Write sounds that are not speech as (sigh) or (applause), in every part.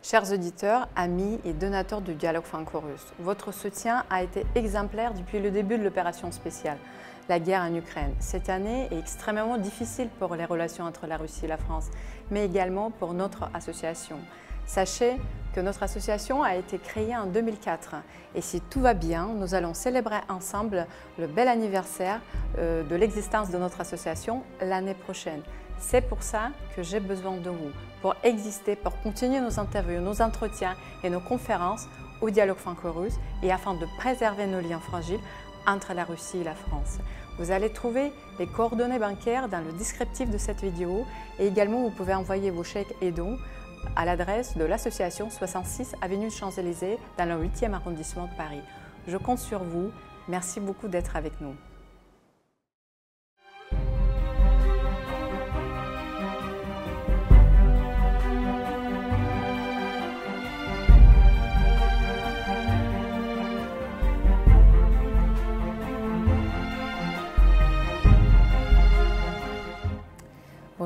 Chers auditeurs, amis et donateurs du dialogue franco-russe, votre soutien a été exemplaire depuis le début de l'opération spéciale, la guerre en Ukraine. Cette année est extrêmement difficile pour les relations entre la Russie et la France, mais également pour notre association. Sachez que notre association a été créée en 2004 et si tout va bien, nous allons célébrer ensemble le bel anniversaire euh, de l'existence de notre association l'année prochaine. C'est pour ça que j'ai besoin de vous, pour exister, pour continuer nos interviews, nos entretiens et nos conférences au dialogue franco-russe et afin de préserver nos liens fragiles entre la Russie et la France. Vous allez trouver les coordonnées bancaires dans le descriptif de cette vidéo et également vous pouvez envoyer vos chèques et dons à l'adresse de l'association 66 Avenue Champs-Élysées dans le 8e arrondissement de Paris. Je compte sur vous. Merci beaucoup d'être avec nous.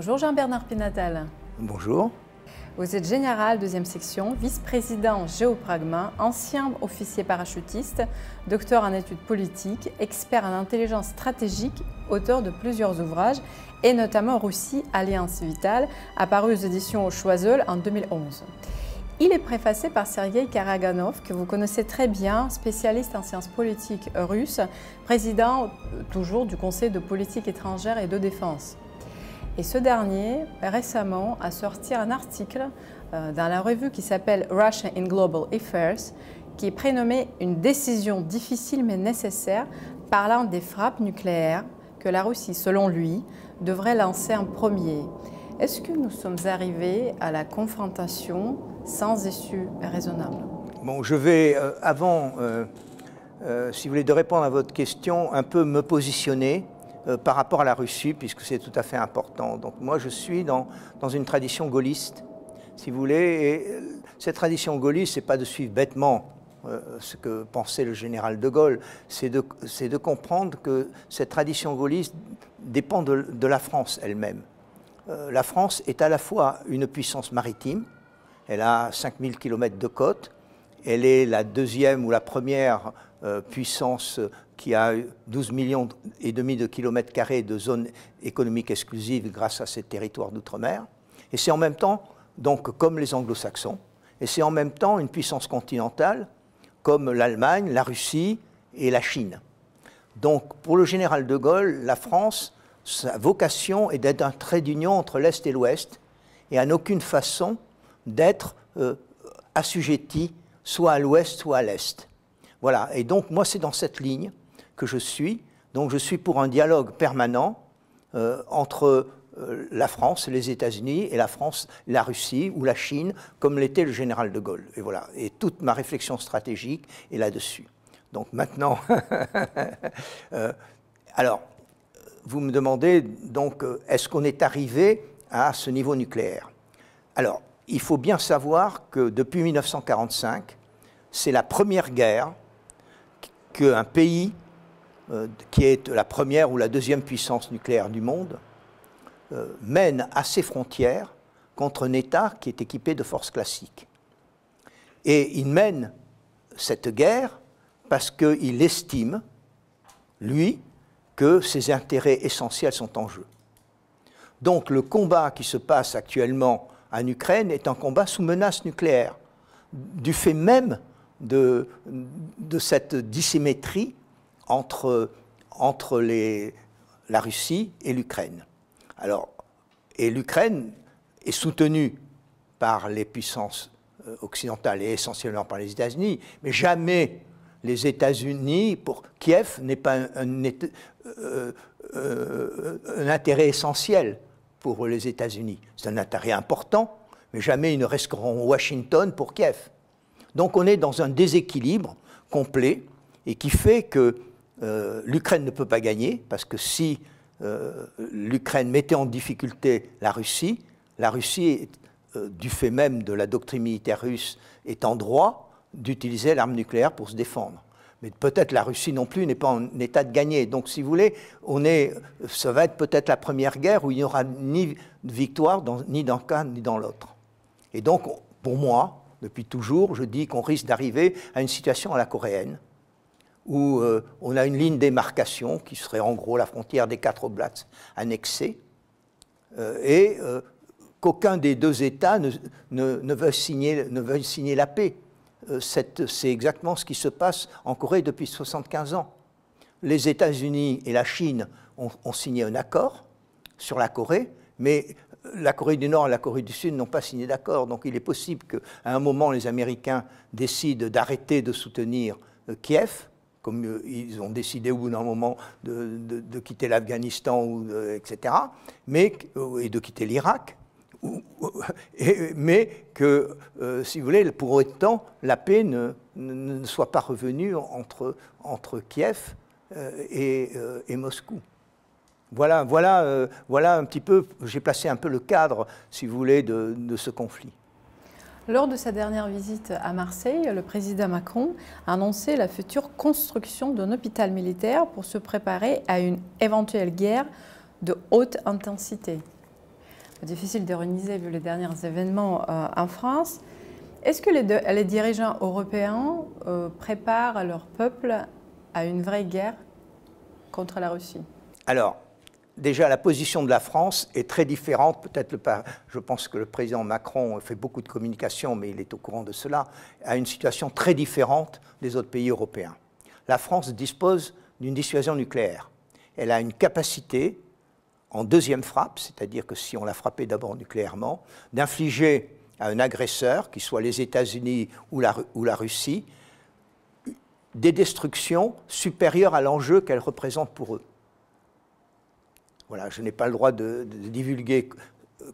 Bonjour Jean-Bernard Pinatal. Bonjour. Vous êtes général, deuxième section, vice-président géopragma, ancien officier parachutiste, docteur en études politiques, expert en intelligence stratégique, auteur de plusieurs ouvrages, et notamment Russie, Alliance Vitale, apparu aux éditions Choiseul en 2011. Il est préfacé par Sergei Karaganov, que vous connaissez très bien, spécialiste en sciences politiques russes, président toujours du Conseil de politique étrangère et de défense. Et ce dernier, récemment, a sorti un article euh, dans la revue qui s'appelle Russia in Global Affairs, qui est prénommé Une décision difficile mais nécessaire, parlant des frappes nucléaires que la Russie, selon lui, devrait lancer en premier. Est-ce que nous sommes arrivés à la confrontation sans issue raisonnable? Bon, je vais, euh, avant, euh, si vous voulez, de répondre à votre question, un peu me positionner par rapport à la Russie, puisque c'est tout à fait important. Donc moi, je suis dans, dans une tradition gaulliste, si vous voulez, et euh, cette tradition gaulliste, c'est pas de suivre bêtement euh, ce que pensait le général de Gaulle, c'est de, de, comprendre que cette tradition gaulliste dépend de, de la France elle-même. la France est à la fois une puissance maritime, elle a 5000 km de côte, elle est la deuxième ou la première puissance qui a 12 millions et demi de kilomètres carrés de zones économiques exclusives grâce à ces territoires d'outre-mer. Et c'est en même temps, donc comme les anglo-saxons, et c'est en même temps une puissance continentale comme l'Allemagne, la Russie et la Chine. Donc pour le général de Gaulle, la France, sa vocation est d'être un trait d'union entre l'Est et l'Ouest, et en aucune façon d'être euh, assujetti soit à l'Ouest, soit à l'Est. Voilà, et donc moi c'est dans cette ligne que je suis. Donc je suis pour un dialogue permanent euh, entre euh, la France, les États-Unis et la France, la Russie ou la Chine, comme l'était le général de Gaulle. Et voilà. Et toute ma réflexion stratégique est là-dessus. Donc maintenant, (laughs) euh, alors, vous me demandez donc, est-ce qu'on est arrivé à ce niveau nucléaire? Alors, il faut bien savoir que depuis 1945, c'est la première guerre qu'un pays qui est la première ou la deuxième puissance nucléaire du monde, euh, mène à ses frontières contre un État qui est équipé de forces classiques. Et il mène cette guerre parce qu'il estime, lui, que ses intérêts essentiels sont en jeu. Donc le combat qui se passe actuellement en Ukraine est un combat sous menace nucléaire, du fait même de, de cette dissymétrie entre, entre les, la Russie et l'Ukraine. Alors, et l'Ukraine est soutenue par les puissances euh, occidentales et essentiellement par les États-Unis, mais jamais les États-Unis, pour Kiev, n'est pas un, euh, euh, un, intérêt essentiel pour les États-Unis. C'est un intérêt important, mais jamais ils ne resteront Washington pour Kiev. Donc on est dans un déséquilibre complet et qui fait que euh, l'Ukraine ne peut pas gagner, parce que si euh, l'Ukraine mettait en difficulté la Russie, la Russie, euh, du fait même de la doctrine militaire russe, est en droit d'utiliser l'arme nucléaire pour se défendre. Mais peut-être la Russie non plus n'est pas en état de gagner. Donc, si vous voulez, on est, ça va être peut-être la première guerre où il n'y aura ni victoire ni dans l'un ni dans l'autre. Et donc, pour moi, depuis toujours, je dis qu'on risque d'arriver à une situation à la coréenne, où euh, on a une ligne démarcation qui serait en gros la frontière des quatre oblats annexés, euh, et euh, qu'aucun des deux États ne, veut signer la paix. C'est exactement ce qui se passe en Corée depuis 75 ans. Les États-Unis et la Chine ont, ont signé un accord sur la Corée, mais la Corée du Nord et la Corée du Sud n'ont pas signé d'accord. Donc il est possible qu'à un moment, les Américains décident d'arrêter de soutenir Kiev comme euh, ils ont décidé au bout d'un moment de, quitter l'Afghanistan, etc., mais, euh, et de quitter l'Irak, (laughs) mais que, euh, si vous voulez, pour autant, la paix ne, ne soit pas revenue entre, entre Kiev et, et, Moscou. Voilà, voilà, voilà un petit peu, j'ai placé un peu le cadre, si vous voulez, de, de ce conflit. Lors de sa dernière visite à Marseille, le président Macron a annoncé la future construction d'un hôpital militaire pour se préparer à une éventuelle guerre de haute intensité. Difficile d'ironiser vu les derniers événements euh, en France. Est-ce que les, dirigeants européens euh, préparent leur peuple à une vraie guerre contre la Russie? Déjà la position de la France est très différente. Peut-être, je pense que le président Macron fait beaucoup de communication, mais il est au courant de cela, à une situation très différente des autres pays européens. La France dispose d'une dissuasion nucléaire. Elle a une capacité, en deuxième frappe, c'est-à-dire que si on l'a frappé d'abord nucléairement, d'infliger à un agresseur, qu'il soit les États-Unis ou la, ou la Russie, des destructions supérieures à l'enjeu qu'elle représente pour eux je n'ai pas le droit de, divulguer euh,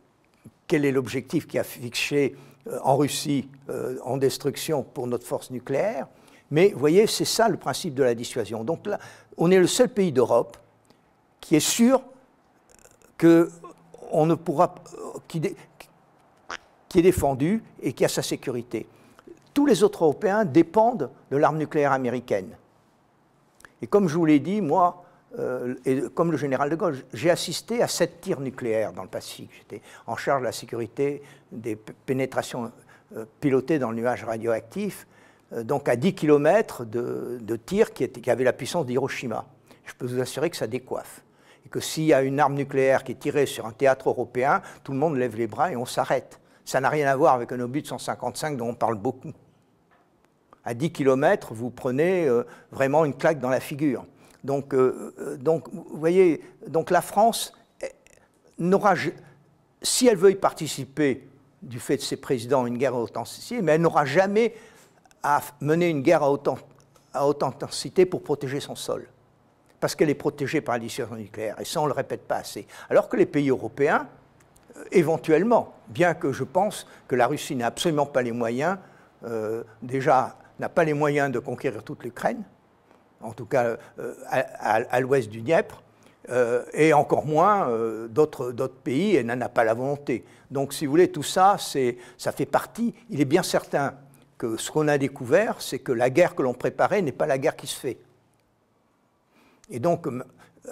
quel est l'objectif qui a fixé euh, en Russie euh, en destruction pour notre force nucléaire. Mais vous voyez, c'est ça le principe de la dissuasion. Donc là, on est le seul pays d'Europe qui est sûr que on ne pourra, qui est défendu et qui a sa sécurité. Tous les autres Européens dépendent de l'arme nucléaire américaine. Et comme je vous l'ai dit, moi, euh, et comme le général de Gaulle, j'ai assisté à sept tirs nucléaires dans le Pacifique. J'étais en charge de la sécurité des pénétrations euh, pilotées dans le nuage radioactif, euh, donc à 10 km de, tirs qui, qui, avaient la puissance d'Hiroshima. Je peux vous assurer que ça décoiffe. Et que s'il y a une arme nucléaire qui est tirée sur un théâtre européen, tout le monde lève les bras et on s'arrête. Ça n'a rien à voir avec un obus de 155 dont on parle beaucoup. À 10 km, vous prenez vraiment une claque dans la figure. Donc, euh, euh, donc, vous voyez, la France n'aura, si elle veut y participer du fait de ses présidents, une guerre à haute intensité, mais elle n'aura jamais à mener une guerre à haute, à haute intensité pour protéger son sol. Parce qu'elle est protégée par la dissuasion nucléaire. Et ça, on ne le répète pas assez. Alors que les pays européens, euh, éventuellement, bien que je pense que la Russie n'a absolument pas les moyens, déjà n'a pas les moyens de conquérir toute l'Ukraine, en tout cas euh, à, l'ouest du Dniepr, euh, et encore moins euh, d'autres pays, et n'en a pas la volonté. Donc, si vous voulez, tout ça, ça fait partie. Il est bien certain que ce qu'on a découvert, c'est que la guerre que l'on préparait n'est pas la guerre qui se fait. Et donc,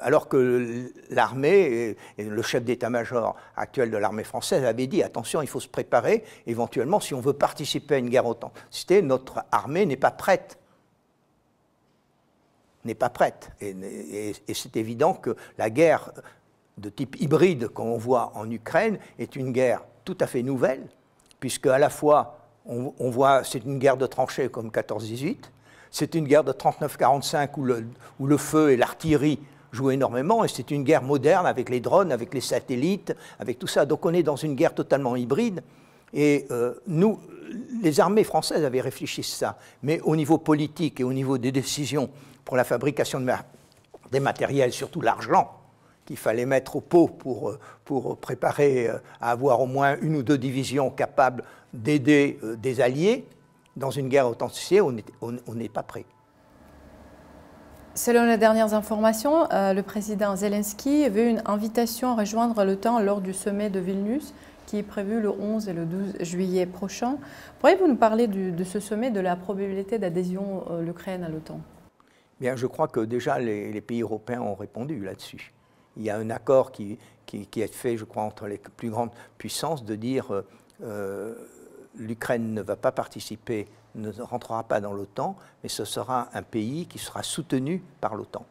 alors que l'armée le chef d'état-major actuel de l'armée française avait dit attention, il faut se préparer, éventuellement, si on veut participer à une guerre autant, notre armée n'est pas prête n'est pas prête. Et, c'est évident que la guerre de type hybride qu'on voit en Ukraine est une guerre tout à fait nouvelle, puisque à la fois on, voit c'est une guerre de tranchées comme 14-18, c'est une guerre de 39-45 où le, où le feu et l'artillerie jouent énormément, et c'est une guerre moderne avec les drones, avec les satellites, avec tout ça. Donc on est dans une guerre totalement hybride. Et euh, nous, les armées françaises avaient réfléchi à ça, mais au niveau politique et au niveau des décisions pour la fabrication de des matériels, surtout l'argent, qu'il fallait mettre au pot pour, euh, préparer euh, à avoir au moins une ou deux divisions capables d'aider euh, des alliés dans une guerre authentifiée, on n'est pas prêt. Selon les dernières informations, le président Zelensky veut une invitation à rejoindre l'OTAN lors du sommet de Vilnius qui est prévu le 11 et le 12 juillet prochain. Pourriez-vous nous parler de ce sommet, de la probabilité d'adhésion de l'Ukraine à l'OTAN? Bien, je crois que déjà les, pays européens ont répondu là-dessus. Il y a un accord qui, qui, est fait, je crois, entre les plus grandes puissances de dire euh, euh, l'Ukraine ne va pas participer, ne rentrera pas dans l'OTAN, mais ce sera un pays qui sera soutenu par l'OTAN.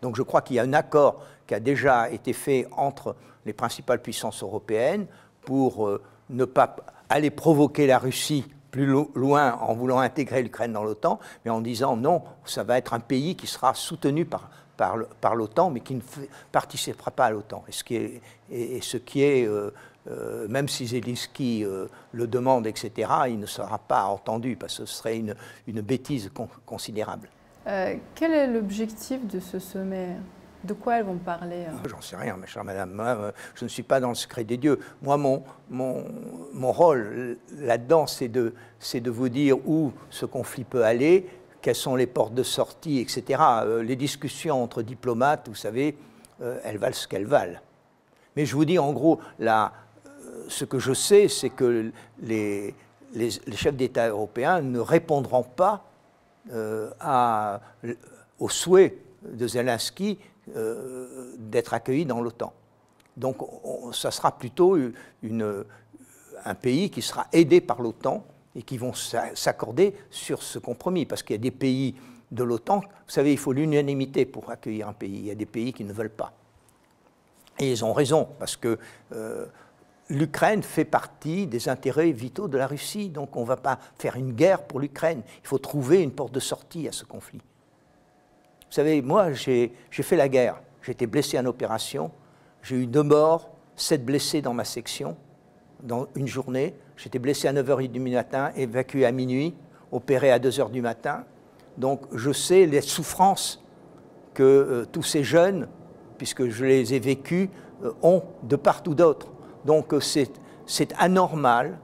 Donc je crois qu'il y a un accord qui a déjà été fait entre les principales puissances européennes pour euh, ne pas aller provoquer la Russie plus loin en voulant intégrer l'Ukraine dans l'OTAN, mais en disant non, ça va être un pays qui sera soutenu par, par, l'OTAN, mais qui ne participera pas à l'OTAN. Et ce qui est, euh, euh, même si Zelensky euh, le demande, etc., il ne sera pas entendu, parce que ce serait une, une bêtise considérable. quel est l'objectif de ce sommet? De quoi elles vont parler J'en sais rien, ma chère madame. je ne suis pas dans le secret des dieux. Moi, mon, mon, mon rôle là-dedans, c'est de, de vous dire où ce conflit peut aller, quelles sont les portes de sortie, etc. Euh, les discussions entre diplomates, vous savez, euh, elles valent ce qu'elles valent. Mais je vous dis en gros, euh, ce que je sais, c'est que les, les, chefs d'État européens ne répondront pas à, au souhait de Zelensky d'être accueilli dans l'OTAN. Donc ça sera plutôt un pays qui sera aidé par l'OTAN et qui vont s'accorder sur ce compromis. Parce qu'il y a des pays de l'OTAN, vous savez, il faut l'unanimité pour accueillir un pays. Il y a des pays qui ne veulent pas. Et ils ont raison, parce que euh, l'Ukraine fait partie des intérêts vitaux de la Russie. Donc on ne va pas faire une guerre pour l'Ukraine. Il faut trouver une porte de sortie à ce conflit. Vous savez, moi, j'ai fait la guerre. J'ai été blessé en opération. J'ai eu deux morts, sept blessés dans ma section dans une journée. J'étais blessé à 9h30 du matin, évacué à minuit, opéré à 2h du matin. Donc je sais les souffrances que euh, tous ces jeunes, puisque je les ai vécues, euh, ont de part ou d'autre. Donc euh, c'est anormal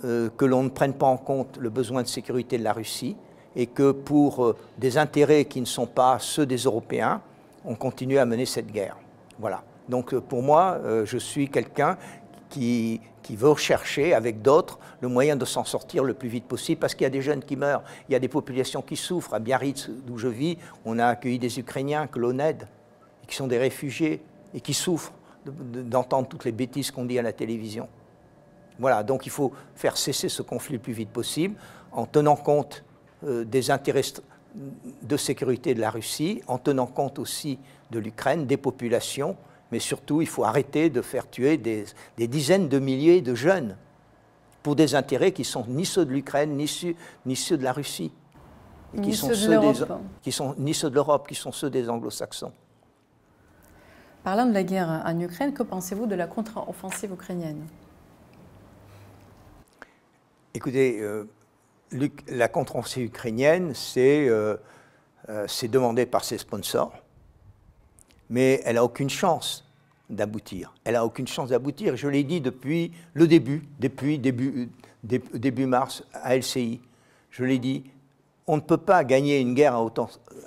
que l'on ne prenne pas en compte le besoin de sécurité de la Russie et que pour des intérêts qui ne sont pas ceux des Européens, on continue à mener cette guerre. Voilà. Donc pour moi, je suis quelqu'un qui, veut rechercher avec d'autres le moyen de s'en sortir le plus vite possible parce qu'il y a des jeunes qui meurent, il y a des populations qui souffrent. À Biarritz, d'où je vis, on a accueilli des Ukrainiens que l'on aide, qui sont des réfugiés et qui souffrent d'entendre toutes les bêtises qu'on dit à la télévision. Voilà, donc il faut faire cesser ce conflit le plus vite possible en tenant compte euh, des intérêts de sécurité de la Russie, en tenant compte aussi de l'Ukraine, des populations, mais surtout, il faut arrêter de faire tuer des, dizaines de milliers de jeunes pour des intérêts qui sont ni ceux de l'Ukraine, ni, ceux, de la Russie. Et qui sont ceux, des, qui sont ni ceux de l'Europe, qui sont ceux des anglo-saxons. Parlant de la guerre en Ukraine, que pensez-vous de la contre-offensive ukrainienne? Écoutez, euh, la contre-offensive ukrainienne, euh, euh, c'est demandé par ses sponsors mais elle n'a aucune chance d'aboutir. Elle n'a aucune chance d'aboutir. Je l'ai dit depuis le début, depuis début, début mars à LCI. Je l'ai dit, on ne peut pas gagner une guerre à haute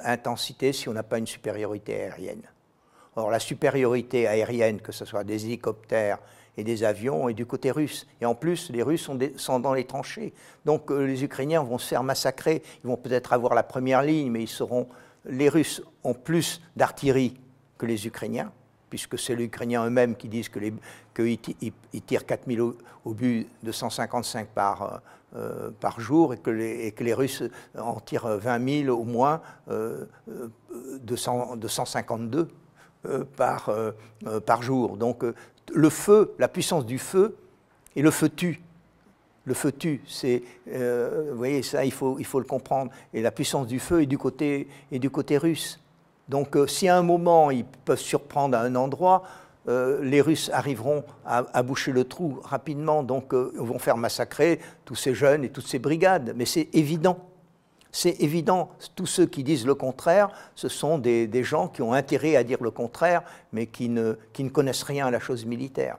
intensité si on n'a pas une supériorité aérienne. Or, la supériorité aérienne, que ce soit des hélicoptères et des avions, est du côté russe. Et en plus, les Russes sont, sont dans les tranchées. Donc, euh, les Ukrainiens vont se faire massacrer. Ils vont peut-être avoir la première ligne, mais ils seront. Les Russes ont plus d'artillerie que les Ukrainiens, puisque c'est les Ukrainiens eux-mêmes qui disent qu'ils que tirent 4000 obus de 155 par, euh, par jour et que, les, et que, les, Russes en tirent 20 000 au moins euh, de, 152 euh, par, par jour. Donc le feu, la puissance du feu, et le feu tue. Le feu tue, c'est, vous voyez, ça, il faut, le comprendre. Et la puissance du feu est du côté, est du côté russe. Donc euh, si à un moment ils peuvent surprendre à un endroit, euh, les Russes arriveront à, boucher le trou rapidement, donc euh, vont faire massacrer tous ces jeunes et toutes ces brigades. Mais c'est évident. C'est évident. Tous ceux qui disent le contraire, ce sont des, gens qui ont intérêt à dire le contraire, mais qui ne connaissent rien à la chose militaire.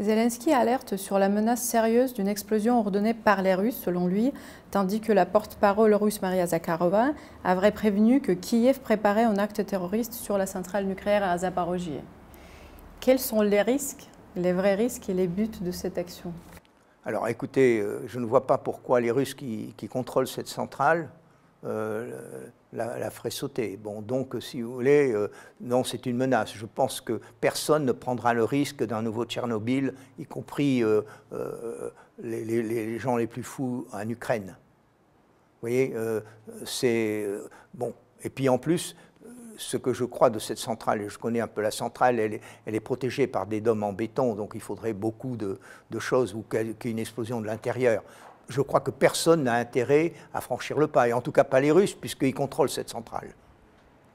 Zelensky alerte sur la menace sérieuse d'une explosion ordonnée par les Russes, selon lui, tandis que la porte-parole russe Maria Zakharova avait prévenu que Kiev préparait un acte terroriste sur la centrale nucléaire à Zaporozhye. Quels sont les risques, les vrais risques et les buts de cette action? Alors écoutez, euh, je ne vois pas pourquoi les Russes qui, contrôlent cette centrale la, ferait sauter. Bon, donc, si vous voulez, non, c'est une menace. Je pense que personne ne prendra le risque d'un nouveau Tchernobyl, y compris les, les, gens les plus fous en Ukraine. Vous voyez, c'est bon. Et puis en plus, ce que je crois de cette centrale, et je connais un peu la centrale, elle est, protégée par des dômes en béton, donc il faudrait beaucoup de, choses ou qu'il y ait une explosion de l'intérieur. Je crois que personne n'a intérêt à franchir le pas, et en tout cas pas les Russes, puisqu'ils contrôlent cette centrale.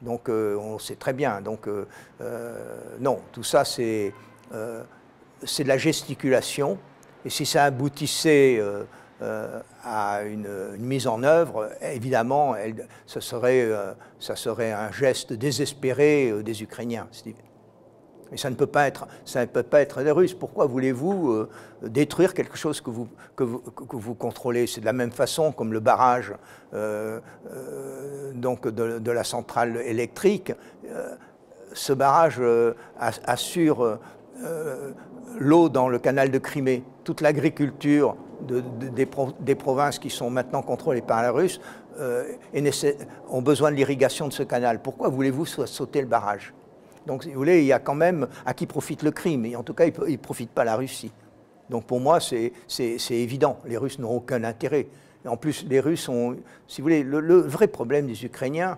Donc euh, on sait très bien. Donc euh, euh, non, tout ça c'est de la gesticulation, et si ça aboutissait euh, à une, mise en œuvre, évidemment, elle, ça, serait, euh, ça serait un geste désespéré euh, des Ukrainiens. Mais ça ne peut pas être, ça ne peut pas être des Russes. Pourquoi voulez-vous détruire quelque chose que vous, que vous, que vous contrôlez? C'est de la même façon comme le barrage donc de, de, la centrale électrique. ce barrage assure l'eau dans le canal de Crimée, toute l'agriculture des, provinces qui sont maintenant contrôlées par la Russe euh, ont besoin de l'irrigation de ce canal. Pourquoi voulez-vous sauter le barrage? Donc, si vous voulez, il y a quand même à qui profite le crime, en tout cas, il ne profite pas la Russie. Donc, pour moi, c'est évident. Les Russes n'ont aucun intérêt. en plus, les Russes ont, si vous voulez, le, vrai problème des Ukrainiens,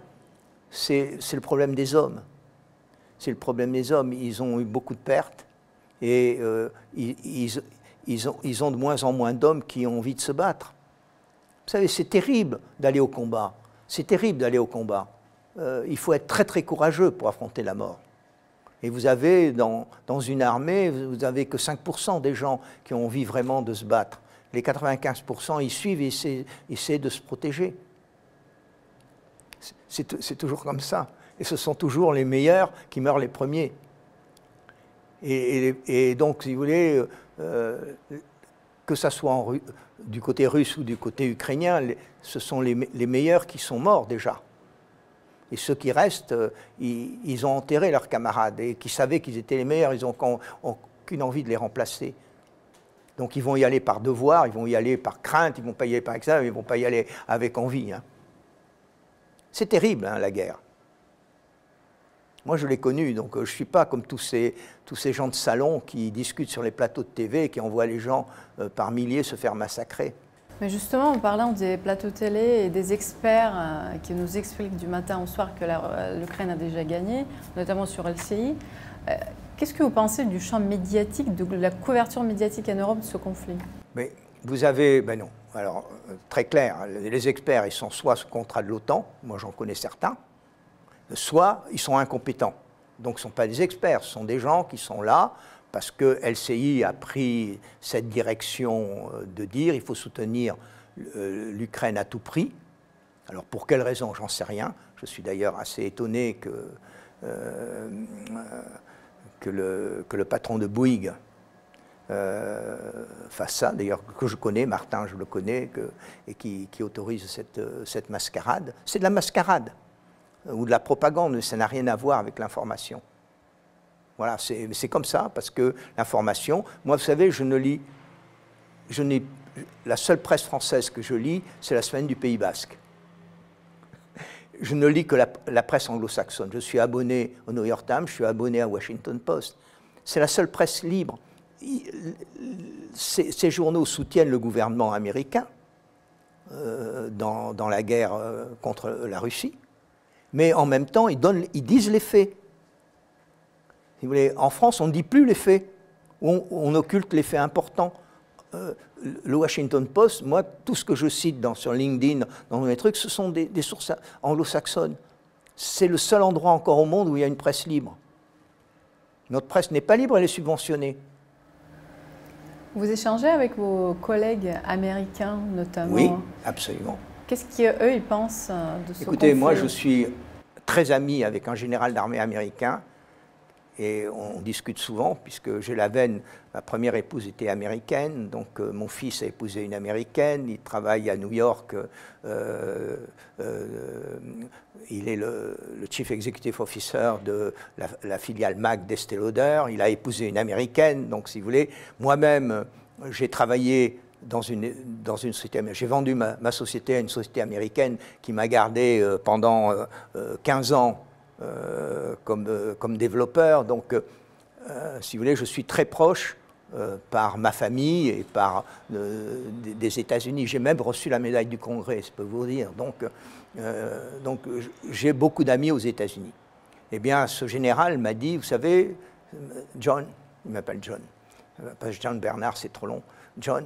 c'est le problème des hommes. C'est le problème des hommes. Ils ont eu beaucoup de pertes et euh, ils, ont, de moins en moins d'hommes qui ont envie de se battre. Vous savez, c'est terrible d'aller au combat. C'est terrible d'aller au combat. Euh, il faut être très très courageux pour affronter la mort. Et vous avez dans, une armée, vous n'avez que 5% des gens qui ont envie vraiment de se battre. Les 95%, ils suivent et essaient de se protéger. C'est toujours comme ça. Et ce sont toujours les meilleurs qui meurent les premiers. Et, donc, si vous voulez, euh, que ce soit du côté russe ou du côté ukrainien, ce sont les, meilleurs qui sont morts déjà. Et ceux qui restent, euh, ils, ont enterré leurs camarades et qui savaient qu'ils étaient les meilleurs, ils n'ont aucune envie de les remplacer. Donc ils vont y aller par devoir, ils vont y aller par crainte, ils ne vont pas y aller par exemple, ils ne vont pas y aller avec envie. Hein. C'est terrible, hein, la guerre. Moi, je l'ai connu, donc euh, je ne suis pas comme tous ces, tous ces gens de salon qui discutent sur les plateaux de TV et qui envoient les gens euh, par milliers se faire massacrer. Mais justement, en parlant des plateaux télé et des experts euh, qui nous expliquent du matin au soir que l'Ukraine a déjà gagné, notamment sur LCI, qu'est-ce que vous pensez du champ médiatique, de la couverture médiatique en Europe de ce conflit? Mais vous avez, ben non, alors très clair, les experts, ils sont soit sous contrat de l'OTAN, moi j'en connais certains, soit ils sont incompétents. Donc ce ne sont pas des experts, ce sont des gens qui sont là parce que LCI a pris cette direction euh, de dire il faut soutenir euh, l'Ukraine à tout prix. Alors pour quelle raison, j'en sais rien. Je suis d'ailleurs assez étonné que, euh, le, patron de Bouygues fasse ça, d'ailleurs que je connais, Martin je le connais, et qui, qui autorise cette, cette mascarade. C'est de la mascarade ou de la propagande, ça n'a rien à voir avec l'information. Voilà, c'est comme ça, parce que l'information, moi, vous savez, je ne lis, je la seule presse française que je lis, c'est la semaine du Pays Basque. Je ne lis que la, presse anglo-saxonne. Je suis abonné au New York Times, je suis abonné à Washington Post. C'est la seule presse libre. Ces, journaux soutiennent le gouvernement américain euh, dans, dans, la guerre euh, contre la Russie mais en même temps, ils, donnent, ils disent les faits. vous voulez, en France, on ne dit plus les faits, on, occulte les faits importants. Euh, le Washington Post, moi, tout ce que je cite dans, sur LinkedIn, dans mes trucs, ce sont des, sources anglo-saxonnes. C'est le seul endroit encore au monde où il y a une presse libre. Notre presse n'est pas libre, elle est subventionnée. Vous échangez avec vos collègues américains notamment Oui, absolument. Qu'est-ce qu'eux, ils pensent euh, de ce Écoutez, moi, je suis très ami avec un général d'armée américain et on discute souvent puisque j'ai la veine, ma première épouse était américaine, donc euh, mon fils a épousé une américaine, il travaille à New York, euh, il est le, chief executive officer de la, filiale MAC d'Estée Lauder, il a épousé une américaine, donc si vous voulez, moi-même j'ai travaillé dans une, dans une société J'ai vendu ma, société à une société américaine qui m'a gardé euh, pendant 15 ans comme, comme développeur. Donc, si vous voulez, je suis très proche par ma famille et par des, États-Unis. J'ai même reçu la médaille du Congrès, je peux vous dire. Donc, donc j'ai beaucoup d'amis aux États-Unis. Eh bien, ce général m'a dit, vous savez, John, il m'appelle John, pas John Bernard, c'est trop long. John,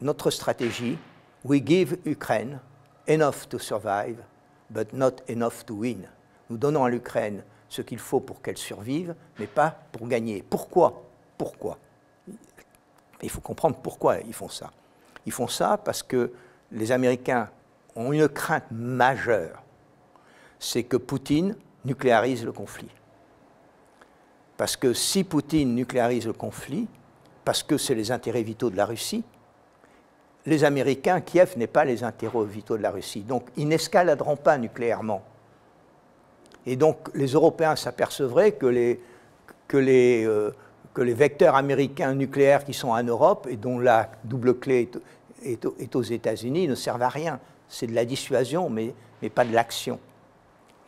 notre stratégie, we give Ukraine enough to survive, but not enough to win. Nous donnons à l'Ukraine ce qu'il faut pour qu'elle survive, mais pas pour gagner. Pourquoi? Pourquoi? Il faut comprendre pourquoi ils font ça. Ils font ça parce que les Américains ont une crainte majeure, c'est que Poutine nucléarise le conflit. Parce que si Poutine nucléarise le conflit, parce que c'est les intérêts vitaux de la Russie, les Américains, Kiev n'est pas les intérêts vitaux de la Russie. Donc ils n'escaladeront pas nucléairement. Et donc les Européens s'apercevraient que les, euh, vecteurs américains nucléaires qui sont en Europe et dont la double clé est, aux États-Unis ne servent à rien. C'est de la dissuasion, mais, pas de l'action.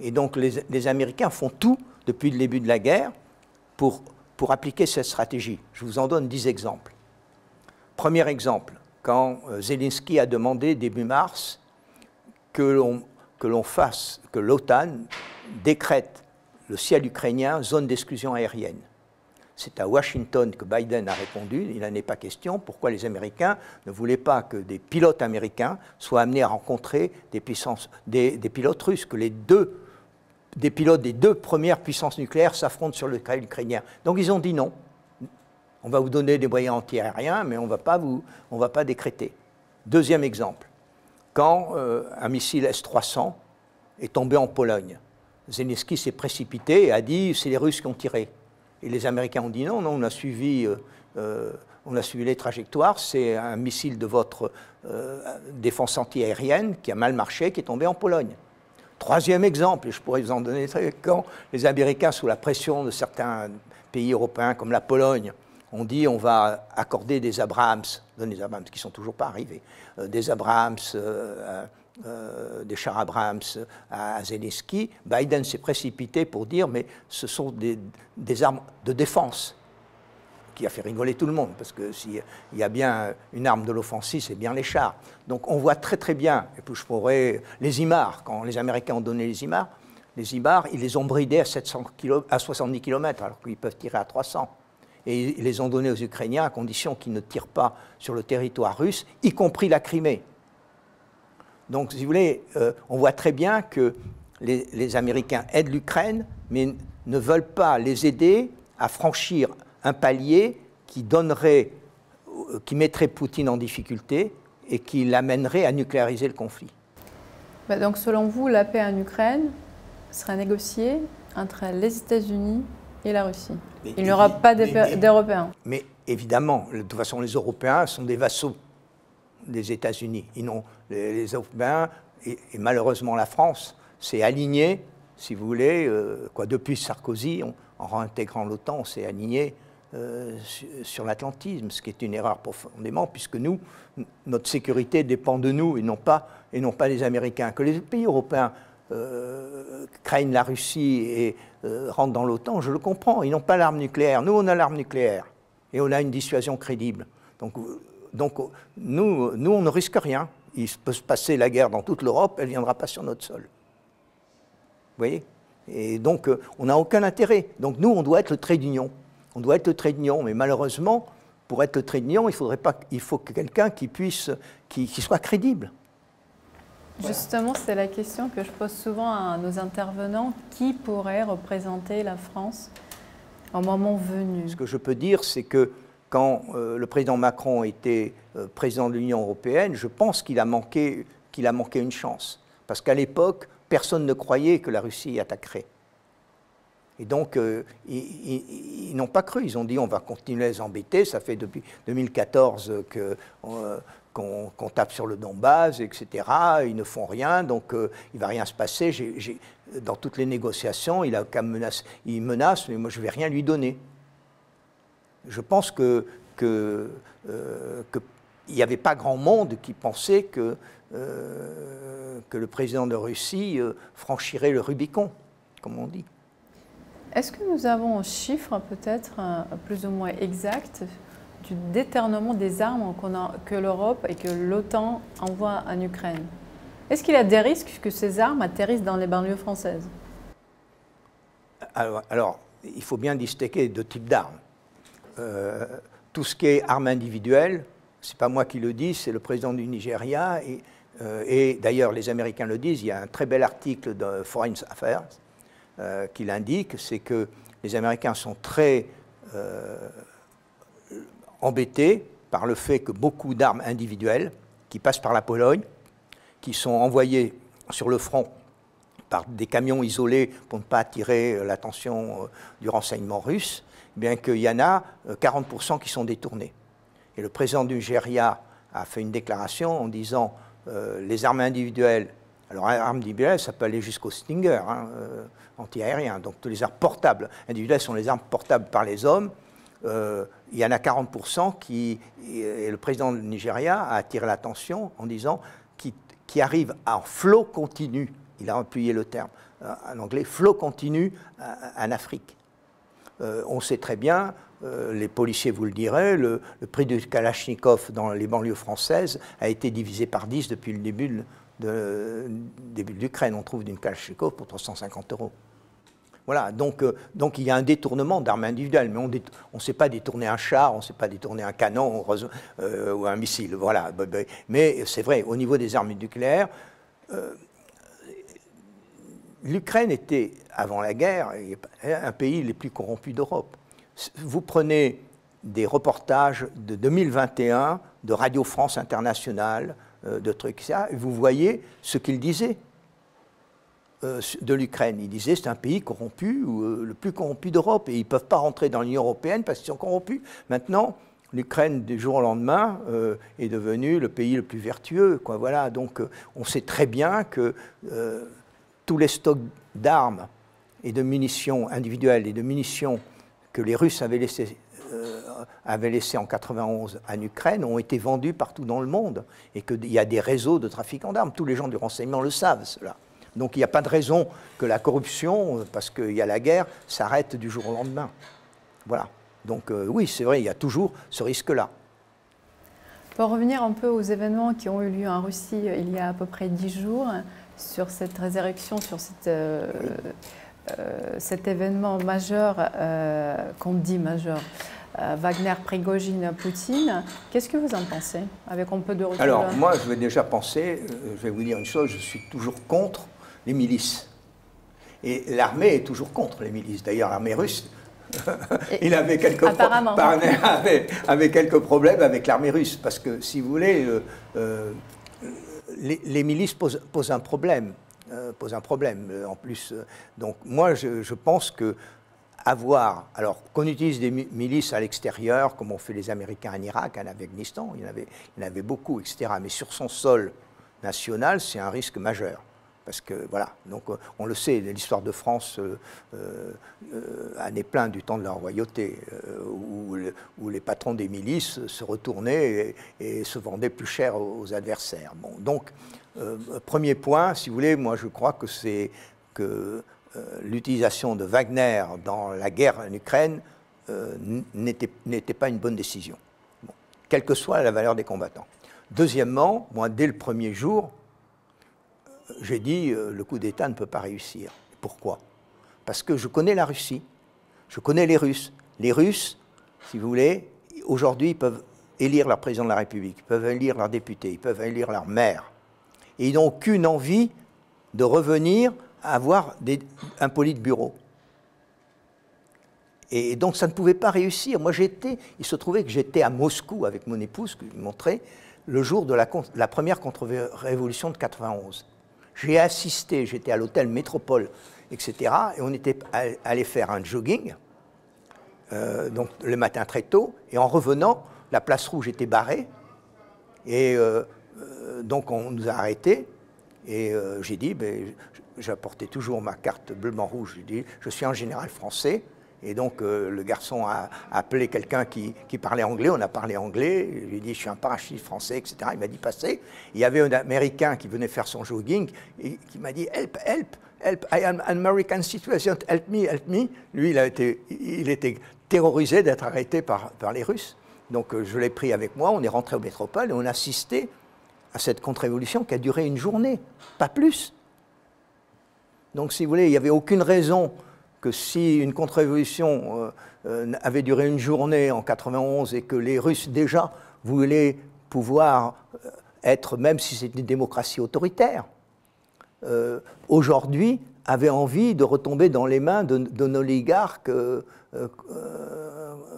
Et donc les, Américains font tout depuis le début de la guerre pour appliquer cette stratégie. Je vous en donne dix exemples. Premier exemple, quand euh, Zelensky a demandé début mars que l'on fasse, que l'OTAN décrète le ciel ukrainien zone d'exclusion aérienne. C'est à Washington que Biden a répondu, il n'en est pas question, pourquoi les Américains ne voulaient pas que des pilotes américains soient amenés à rencontrer des, pilotes russes, que les deux des pilotes des deux premières puissances nucléaires s'affrontent sur le cas ukrainien? Donc ils ont dit non. On va vous donner des moyens antiaériens, mais on ne va pas décréter. Deuxième exemple, quand euh, un missile S-300 est tombé en Pologne, Zelensky s'est précipité et a dit c'est les Russes qui ont tiré. Et les Américains ont dit non, non, on a suivi, euh, euh, on a suivi les trajectoires, c'est un missile de votre défense antiaérienne qui a mal marché, qui est tombé en Pologne. Troisième exemple, et je pourrais vous en donner, quand les Américains, sous la pression de certains pays européens comme la Pologne, ont dit on va accorder des Abrams, des Abrams qui ne sont toujours pas arrivés, euh, des Abrams, euh, euh, des chars Abrams à, Zelensky, Biden s'est précipité pour dire mais ce sont des armes de défense qui a fait rigoler tout le monde, parce que s'il y a bien une arme de l'offensive, c'est bien les chars. Donc on voit très très bien, et puis je pourrais, les IMAR, quand les Américains ont donné les IMAR, les IMAR, ils les ont bridés à, 700 à 70 km, alors qu'ils peuvent tirer à 300. Et ils les ont donnés aux Ukrainiens à condition qu'ils ne tirent pas sur le territoire russe, y compris la Crimée. Donc, si vous voulez, euh, on voit très bien que les, Américains aident l'Ukraine, mais ne veulent pas les aider à franchir un palier qui donnerait, euh, qui mettrait Poutine en difficulté et qui l'amènerait à nucléariser le conflit. Bah, donc selon vous, la paix en Ukraine sera négociée entre les États-Unis et la Russie. Il n'y aura pas d'Européens. Mais, évidemment, de toute façon, les Européens sont des vassaux des États-Unis. Les, Européens, et, malheureusement la France, s'est alignée, si vous voulez, euh, quoi, depuis Sarkozy, en réintégrant l'OTAN, on s'est aligné euh, sur l'atlantisme, ce qui est une erreur profondément, puisque nous, notre sécurité dépend de nous et non pas, et non pas des Américains. Que les pays européens euh, craignent la Russie et euh, rentrent dans l'OTAN, je le comprends. Ils n'ont pas l'arme nucléaire. Nous, on a l'arme nucléaire et on a une dissuasion crédible. Donc, donc nous, nous, on ne risque rien. Il peut se passer la guerre dans toute l'Europe, elle ne viendra pas sur notre sol. Vous voyez? Et donc, on n'a aucun intérêt. Donc, nous, on doit être le trait d'union. On doit être le trait d'union, mais malheureusement, pour être le trait d'union, il, il faut que quelqu'un qui puisse, qui, soit crédible. Justement, c'est la question que je pose souvent à nos intervenants. Qui pourrait représenter la France au moment venu? Ce que je peux dire, c'est que quand euh, le président Macron était euh, président de l'Union européenne, je pense qu'il a, manqué, qu'il a manqué une chance. Parce qu'à l'époque, personne ne croyait que la Russie attaquerait. Et donc, euh, ils, n'ont pas cru. Ils ont dit on va continuer à les embêter. Ça fait depuis 2014 que, euh, qu'on, tape sur le Donbass, etc. Ils ne font rien, donc euh, il ne va rien se passer. dans toutes les négociations, il, a menace, menace, mais moi je ne vais rien lui donner. Je pense que qu'il n'y avait pas grand monde qui pensait que, que le président de Russie franchirait le Rubicon, comme on dit. Est-ce que nous avons un chiffre peut-être plus ou moins exact du déternement des armes que l'Europe et que l'OTAN envoie en Ukraine Est-ce qu'il y a des risques que ces armes atterrissent dans les banlieues françaises? Alors, il faut bien distinguer deux types d'armes. Euh, tout ce qui est armes individuelles, ce n'est pas moi qui le dis, c'est le président du Nigeria, et, euh, et d'ailleurs les Américains le disent, il y a un très bel article de Foreign Affairs euh, qui l'indique, c'est que les Américains sont très embêtés par le fait que beaucoup d'armes individuelles qui passent par la Pologne, qui sont envoyées sur le front par des camions isolés pour ne pas attirer euh, l'attention euh, du renseignement russe, eh bien qu'il y en a 40% euh, qui sont détournés. Et le président du Nigeria a fait une déclaration en disant les armes individuelles, alors armes individuelles, ça peut aller jusqu'au Stinger, hein, anti-aérien, donc tous les armes portables individuelles sont les armes portables par les hommes. Il y en a 40% qui, le président du Nigeria a attiré l'attention en disant qui, arrivent en flot continu il a appuyé le terme euh, en anglais, flot continu en Afrique. Euh, on sait très bien, euh, les policiers vous le diraient, le, prix du Kalachnikov dans les banlieues françaises a été divisé par 10 depuis le début de, début de l'Ukraine. On trouve d'une Kalachnikov pour 350 euros. Voilà, donc, donc il y a un détournement d'armes individuelles, mais on ne sait pas détourner un char, on ne sait pas détourner un canon ou un missile. Voilà. Mais c'est vrai, au niveau des armes nucléaires, l'Ukraine était, avant la guerre, un pays les plus corrompus d'Europe. Vous prenez des reportages de 2021 de Radio France Internationale, euh, de trucs, ça, et vous voyez ce qu'il disait euh, de l'Ukraine. Il disait c'est un pays corrompu, ou euh, le plus corrompu d'Europe, et ils ne peuvent pas rentrer dans l'Union européenne parce qu'ils sont corrompus. Maintenant, l'Ukraine, du jour au lendemain, est devenue le pays le plus vertueux. Voilà. Donc, on sait très bien que tous les stocks d'armes et de munitions individuelles et de munitions que les Russes avaient laissés euh, laissé en 91 en Ukraine ont été vendus partout dans le monde et qu'il y a des réseaux de trafiquants d'armes. Tous les gens du renseignement le savent, cela. Donc il n'y a pas de raison que la corruption, parce qu'il y a la guerre, s'arrête du jour au lendemain. Voilà. Donc euh, oui, c'est vrai, il y a toujours ce risque-là. Pour revenir un peu aux événements qui ont eu lieu en Russie il y a à peu près dix jours, sur cette résurrection, sur cette, euh, euh, cet événement majeur, euh, qu'on dit majeur, Wagner, Prigogine, Poutine. Qu'est-ce que vous en pensez? Avec un peu de recul Alors, moi, je vais déjà penser, je vais vous dire une chose, je suis toujours contre les milices. Et l'armée est toujours contre les milices. D'ailleurs, l'armée russe, (laughs) il avait quelques, avait, avait, quelques problèmes avec l'armée russe. Parce que, si vous voulez, les, milices posent, un problème. Euh, un problème euh, en plus. Euh, donc moi, je, pense que avoir, alors qu'on utilise des milices à l'extérieur, comme ont fait les Américains en Irak, en Afghanistan, il y en avait, il y en avait beaucoup, etc. Mais sur son sol national, c'est un risque majeur. Parce que voilà, donc euh, on le sait, l'histoire de France euh, euh, en est plein du temps de la royauté, où, les patrons des milices se retournaient et, se vendaient plus cher aux, adversaires. Bon, donc, premier point, si vous voulez, moi je crois que c'est que l'utilisation de Wagner dans la guerre en Ukraine n'était pas une bonne décision, quelle que soit la valeur des combattants. Deuxièmement, moi, dès le premier jour, j'ai dit euh, le coup d'État ne peut pas réussir. Pourquoi? Parce que je connais la Russie, je connais les Russes. Les Russes, si vous voulez, aujourd'hui, ils peuvent élire leur président de la République, ils peuvent élire leurs députés, ils peuvent élire leur maire. Et ils n'ont aucune envie de revenir à avoir des, un bureau. Et donc ça ne pouvait pas réussir. Moi j'étais, il se trouvait que j'étais à Moscou avec mon épouse, que je montrais, le jour de la, la première contre-révolution de 91. J'ai assisté, j'étais à l'hôtel Métropole, etc. Et on était allé faire un jogging, euh, donc le matin très tôt. Et en revenant, la place rouge était barrée. Et euh, euh, donc on nous a arrêtés. Et j'ai dit, ben, j'apportais toujours ma carte bleu-blanc-rouge. J'ai dit, je suis un général français Et donc le garçon a appelé quelqu'un qui, parlait anglais, on a parlé anglais, il lui a dit je suis un parachutiste français, etc. Il m'a dit passez. Il y avait un Américain qui venait faire son jogging et qui m'a dit help, help, help, I am an American citizen, help me, help me. Lui, il, était terrorisé d'être arrêté par, les Russes. Donc je l'ai pris avec moi, on est rentré au métropole et on a assisté à cette contre-révolution qui a duré une journée, pas plus. Donc, si vous voulez, il n'y avait aucune raison que si une contre-révolution euh, euh, avait duré une journée en 91 et que les Russes déjà voulaient pouvoir euh, être, même si c'est une démocratie autoritaire, aujourd'hui avaient envie de retomber dans les mains d'un oligarque,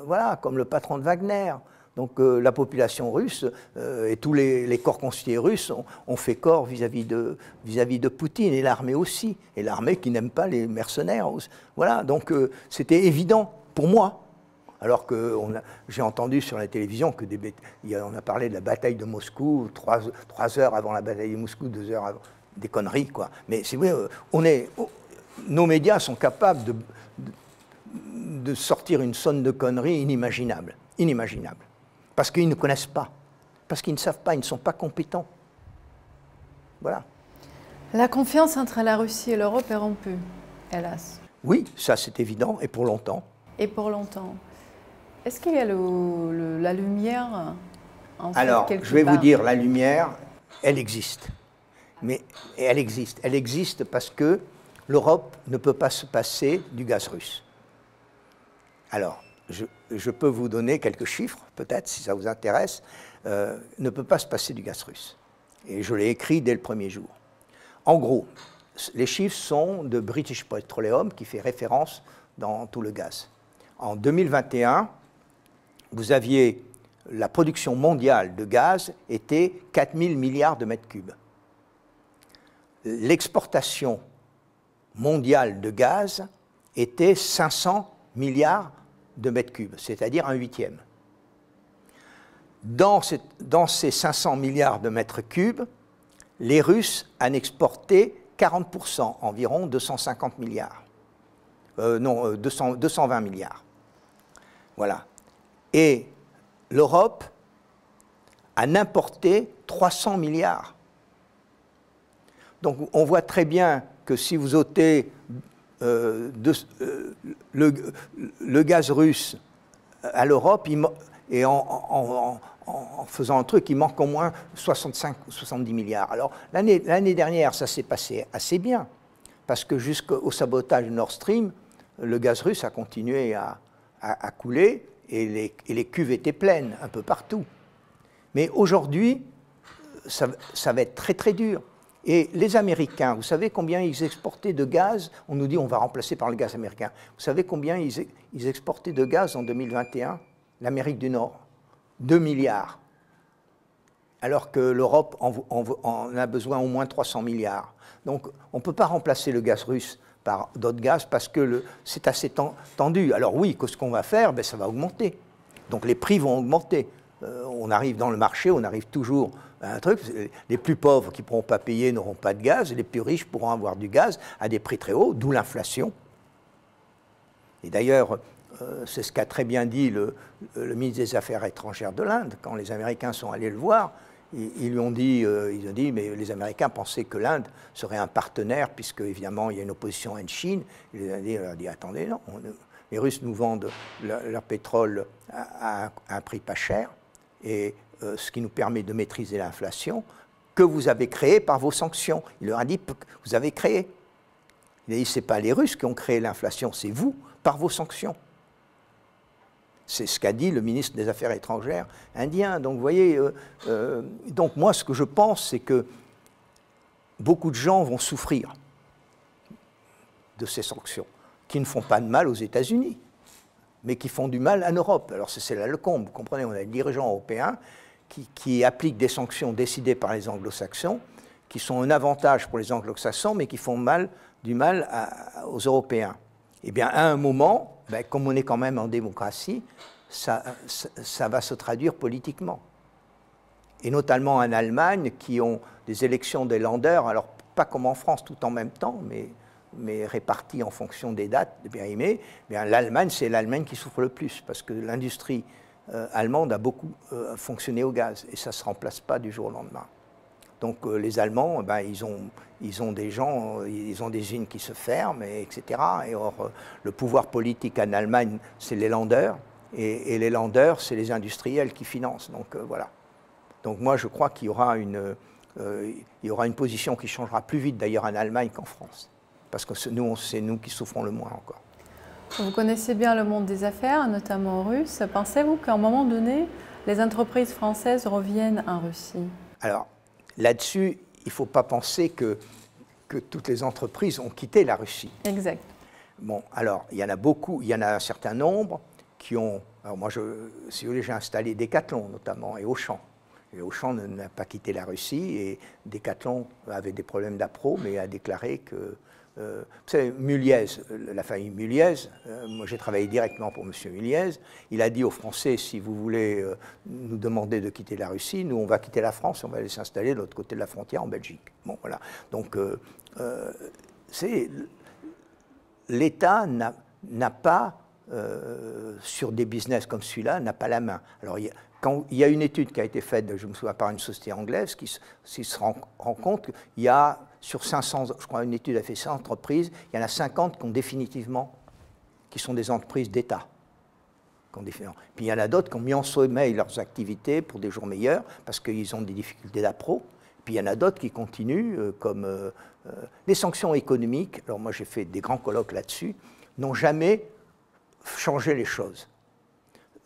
voilà, comme le patron de Wagner. Donc euh, la population russe euh, et tous les, corps constitués russes ont, fait corps vis-à-vis de, vis de, Poutine et l'armée aussi. Et l'armée qui n'aime pas les mercenaires. Voilà, donc euh, c'était évident pour moi. Alors que j'ai entendu sur la télévision que on a parlé de la bataille de Moscou, trois, heures avant la bataille de Moscou, deux heures avant, des conneries quoi. Mais c'est vrai, on est, nos médias sont capables de, de, de sortir une sonne de conneries inimaginable, inimaginable parce qu'ils ne connaissent pas, parce qu'ils ne savent pas, ils ne sont pas compétents. Voilà. La confiance entre la Russie et l'Europe est rompue, hélas. Oui, ça c'est évident, et pour longtemps. Et pour longtemps. Est-ce qu'il y a la lumière en Alors, je vais vous dire, la lumière, elle existe. Mais elle existe. Elle existe parce que l'Europe ne peut pas se passer du gaz russe. Alors, je, peux vous donner quelques chiffres, peut-être, si ça vous intéresse, euh, ne peut pas se passer du gaz russe. Et je l'ai écrit dès le premier jour. En gros, les chiffres sont de British Petroleum, qui fait référence dans tout le gaz. En 2021, vous aviez la production mondiale de gaz était 4 000 milliards de mètres cubes. L'exportation mondiale de gaz était 500 milliards de mètres cubes, c'est-à-dire un huitième. Dans, ces 500 milliards de mètres cubes, les Russes en exporté 40%, environ 250 milliards. Euh, non, 220 euh, milliards. Voilà. Et l'Europe en importé 300 milliards. Donc on voit très bien que si vous ôtez euh, euh, le, gaz russe à l'Europe, et en, faisant un truc, il manque au moins 65 ou 70 milliards. Alors l'année dernière, ça s'est passé assez bien, parce que jusqu'au sabotage Nord Stream, le gaz russe a continué à, couler et les, et les, cuves étaient pleines un peu partout. Mais aujourd'hui, ça, ça va être très très dur. Et les Américains, vous savez combien ils exportaient de gaz? On nous dit on va remplacer par le gaz américain. Vous savez combien ils, exportaient de gaz en 2021 L'Amérique du Nord 2 milliards. Alors que l'Europe en, a besoin au moins 300 milliards. Donc on ne peut pas remplacer le gaz russe par d'autres gaz parce que c'est assez tendu. Alors oui, ce qu'on va faire, ben, ça va augmenter. Donc les prix vont augmenter. Euh, on arrive dans le marché, on arrive toujours un truc, les plus pauvres qui ne pourront pas payer n'auront pas de gaz, et les plus riches pourront avoir du gaz à des prix très hauts, d'où l'inflation. Et d'ailleurs, euh, c'est ce qu'a très bien dit le, ministre des Affaires étrangères de l'Inde, quand les Américains sont allés le voir, ils, lui ont dit, euh, ils ont dit, mais les Américains pensaient que l'Inde serait un partenaire, puisque évidemment il y a une opposition en Chine. Il a dit, attendez, non, les Russes nous vendent leur, pétrole à, un prix pas cher, et euh, ce qui nous permet de maîtriser l'inflation, que vous avez créé par vos sanctions. Il leur a dit vous avez créé. Il a dit ce n'est pas les Russes qui ont créé l'inflation, c'est vous, par vos sanctions. C'est ce qu'a dit le ministre des Affaires étrangères indien. Donc, vous voyez, euh, euh, donc moi, ce que je pense, c'est que beaucoup de gens vont souffrir de ces sanctions, qui ne font pas de mal aux États-Unis, mais qui font du mal en Europe. Alors, c'est là le comble, vous comprenez, on a des dirigeants européens qui, appliquent des sanctions décidées par les anglo-saxons, qui sont un avantage pour les anglo-saxons, mais qui font mal, du mal aux Européens. Eh bien, à un moment, ben, comme on est quand même en démocratie, ça, ça, va se traduire politiquement. Et notamment en Allemagne, qui ont des élections des landers, alors pas comme en France tout en même temps, mais mais répartis en fonction des dates de périmés, eh l'Allemagne, c'est l'Allemagne qui souffre le plus, parce que l'industrie euh, allemande a beaucoup euh, fonctionné au gaz, et ça ne se remplace pas du jour au lendemain. Donc euh, les Allemands, eh ben, ils, ont, ils ont des gens, ils ont des usines qui se ferment, etc. Et or, le pouvoir politique en Allemagne, c'est les landeurs, et, les landeurs, c'est les industriels qui financent. Donc voilà. Donc moi, je crois qu'il y aura y aura une position qui changera plus vite d'ailleurs en Allemagne qu'en France parce que nous, c'est nous qui souffrons le moins encore. Vous connaissez bien le monde des affaires, notamment russe. Pensez-vous qu'à un moment donné, les entreprises françaises reviennent en Russie? Alors, là-dessus, il ne faut pas penser que, que toutes les entreprises ont quitté la Russie. Exact. Bon, alors, il y en a beaucoup, il y en a un certain nombre qui ont. Alors, moi, je, si vous voulez, j'ai installé Decathlon notamment et Auchan. Et Auchan n'a pas quitté la Russie et Decathlon avait des problèmes d'appro, mais a déclaré que euh, vous savez, Muliez, la famille Muliez, euh, moi j'ai travaillé directement pour M. Muliez, il a dit aux Français, si vous voulez euh, nous demander de quitter la Russie, nous on va quitter la France on va aller s'installer de l'autre côté de la frontière en Belgique. Bon voilà. Donc c'est l'État n'a pas, sur des business comme celui-là, n'a pas la main. Alors il il y a une étude qui a été faite, je me souviens, par une société anglaise, qui, se rend, compte qu'il y a sur 500, je crois une étude a fait 100 entreprises, il y en a 50 qui ont définitivement, qui sont des entreprises d'État. Puis il y en a d'autres qui ont mis en sommeil leurs activités pour des jours meilleurs parce qu'ils ont des difficultés d'appro. Puis il y en a d'autres qui continuent, euh, comme euh, euh, les sanctions économiques. Alors moi j'ai fait des grands colloques là-dessus, n'ont jamais changé les choses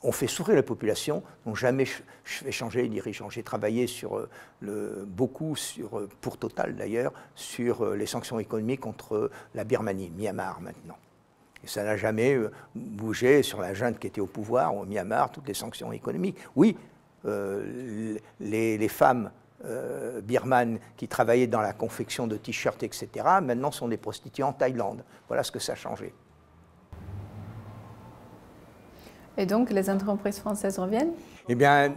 on fait souffrir la population, n'ont jamais fait changer les dirigeants. J'ai travaillé sur euh, beaucoup, sur, euh, pour Total d'ailleurs, sur euh, les sanctions économiques contre la Birmanie, Myanmar maintenant. Et ça n'a jamais bougé sur la junte qui était au pouvoir, au Myanmar, toutes les sanctions économiques. Oui, les, femmes birmanes qui travaillaient dans la confection de t-shirts, etc., maintenant sont des prostituées en Thaïlande. Voilà ce que ça a changé. Et donc, les entreprises françaises reviennent? Eh bien,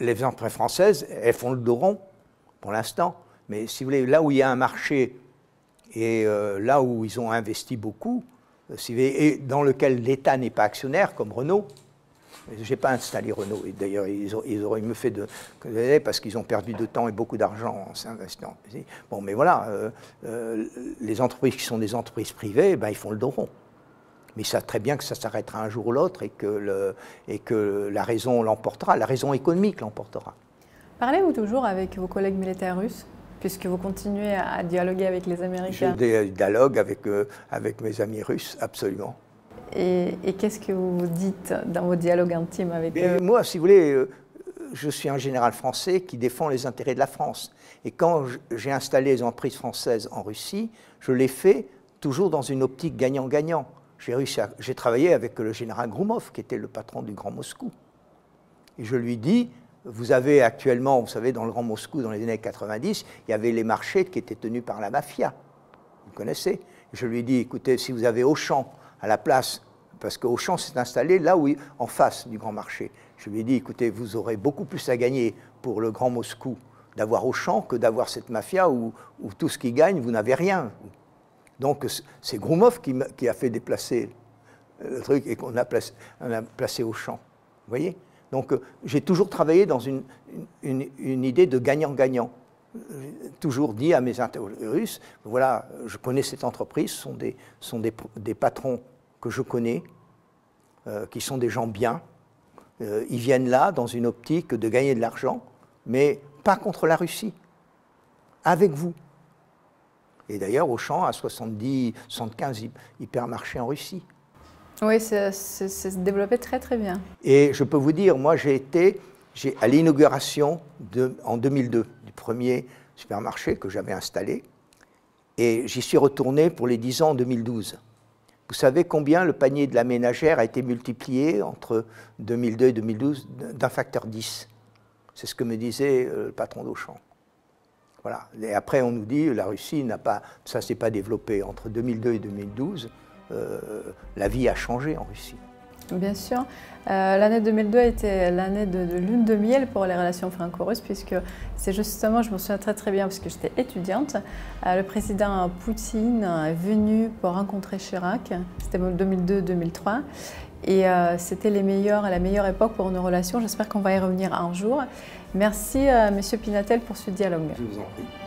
les entreprises françaises, elles font le dos rond pour l'instant. Mais si vous voulez, là où il y a un marché et euh, là où ils ont investi beaucoup, euh, et dans lequel l'État n'est pas actionnaire, comme Renault, je n'ai pas installé Renault. Et d'ailleurs, ils, mieux fait de. parce qu'ils ont perdu de temps et beaucoup d'argent en s'investissant. Bon, mais voilà, euh, les entreprises qui sont des entreprises privées, ben, ils font le dos rond mais ils savent très bien que ça s'arrêtera un jour ou l'autre et, que et que la raison l'emportera, la raison économique l'emportera. Parlez-vous toujours avec vos collègues militaires russes puisque vous continuez à dialoguer avec les Américains? Je dialogue avec, euh, avec mes amis russes, absolument. Et, qu'est-ce que vous dites dans vos dialogues intimes avec eux? Moi, si vous voulez, euh, je suis un général français qui défend les intérêts de la France. Et quand j'ai installé les emprises françaises en Russie, je l'ai fait toujours dans une optique gagnant-gagnant j'ai travaillé avec le général Groumov, qui était le patron du Grand Moscou. Et je lui dis, vous avez actuellement, vous savez, dans le Grand Moscou, dans les années 90, il y avait les marchés qui étaient tenus par la mafia. Vous connaissez Je lui dis, écoutez, si vous avez Auchan à la place, parce qu'Auchan s'est installé là où, en face du Grand Marché, je lui ai dit, écoutez, vous aurez beaucoup plus à gagner pour le Grand Moscou d'avoir Auchan que d'avoir cette mafia où, où tout ce qui gagne, vous n'avez rien. Donc c'est Groumov qui, a fait déplacer le truc et qu'on a, placé, au champ. Vous voyez? Donc euh, j'ai toujours travaillé dans une, idée de gagnant-gagnant. Toujours dit à mes interlocuteurs, voilà, je connais cette entreprise, ce sont des, patrons que je connais, euh, qui sont des gens bien. Euh, ils viennent là dans une optique de gagner de l'argent, mais pas contre la Russie, avec vous. Et d'ailleurs, Auchan a 70, 75 hypermarchés en Russie. Oui, c'est se développé très très bien. Et je peux vous dire, moi j'ai été à l'inauguration en 2002 du premier supermarché que j'avais installé. Et j'y suis retourné pour les 10 ans en 2012. Vous savez combien le panier de la ménagère a été multiplié entre 2002 et 2012 d'un facteur 10 C'est ce que me disait euh, le patron d'Auchan. Voilà. Et après, on nous dit la Russie n'a pas, ça s'est pas développé entre 2002 et 2012. Euh, la vie a changé en Russie. Bien sûr. Euh, l'année 2002 était l'année de, lune de miel pour les relations franco-russes, puisque c'est justement, je me souviens très très bien, parce que j'étais étudiante, euh, le président Poutine est venu pour rencontrer Chirac, c'était 2002-2003, et euh, c'était les meilleurs, la meilleure époque pour nos relations. J'espère qu'on va y revenir un jour. Merci, Monsieur Pinatel, pour ce dialogue. Je vous en prie.